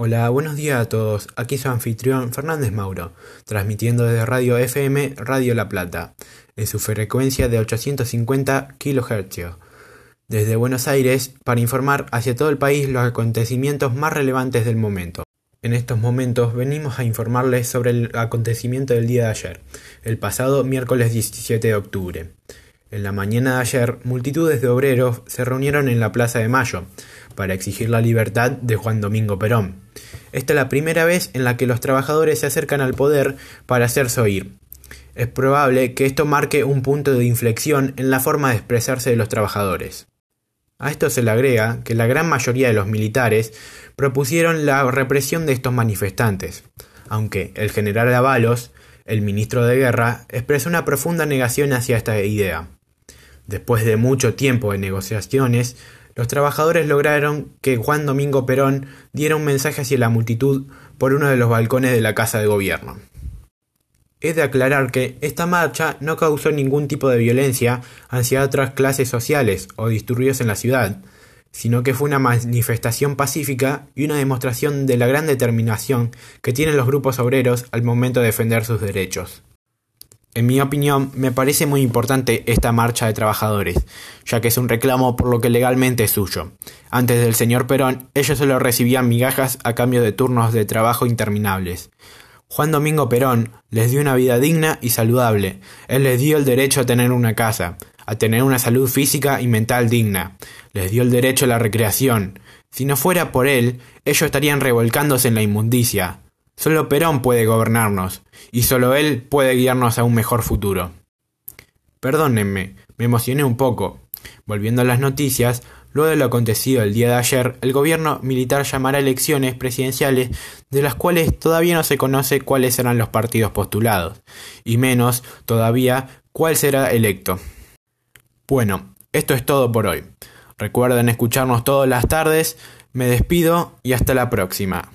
Hola, buenos días a todos. Aquí su anfitrión Fernández Mauro, transmitiendo desde Radio FM Radio La Plata, en su frecuencia de 850 kHz, desde Buenos Aires, para informar hacia todo el país los acontecimientos más relevantes del momento. En estos momentos venimos a informarles sobre el acontecimiento del día de ayer, el pasado miércoles 17 de octubre. En la mañana de ayer, multitudes de obreros se reunieron en la Plaza de Mayo para exigir la libertad de Juan Domingo Perón. Esta es la primera vez en la que los trabajadores se acercan al poder para hacerse oír. Es probable que esto marque un punto de inflexión en la forma de expresarse de los trabajadores. A esto se le agrega que la gran mayoría de los militares propusieron la represión de estos manifestantes, aunque el general Avalos, el ministro de Guerra, expresó una profunda negación hacia esta idea. Después de mucho tiempo de negociaciones, los trabajadores lograron que Juan Domingo Perón diera un mensaje hacia la multitud por uno de los balcones de la Casa de Gobierno. He de aclarar que esta marcha no causó ningún tipo de violencia hacia otras clases sociales o disturbios en la ciudad, sino que fue una manifestación pacífica y una demostración de la gran determinación que tienen los grupos obreros al momento de defender sus derechos. En mi opinión, me parece muy importante esta marcha de trabajadores, ya que es un reclamo por lo que legalmente es suyo. Antes del señor Perón, ellos solo recibían migajas a cambio de turnos de trabajo interminables. Juan Domingo Perón les dio una vida digna y saludable. Él les dio el derecho a tener una casa, a tener una salud física y mental digna. Les dio el derecho a la recreación. Si no fuera por él, ellos estarían revolcándose en la inmundicia. Solo Perón puede gobernarnos, y solo él puede guiarnos a un mejor futuro. Perdónenme, me emocioné un poco. Volviendo a las noticias, luego de lo acontecido el día de ayer, el gobierno militar llamará elecciones presidenciales de las cuales todavía no se conoce cuáles serán los partidos postulados, y menos todavía cuál será electo. Bueno, esto es todo por hoy. Recuerden escucharnos todas las tardes, me despido y hasta la próxima.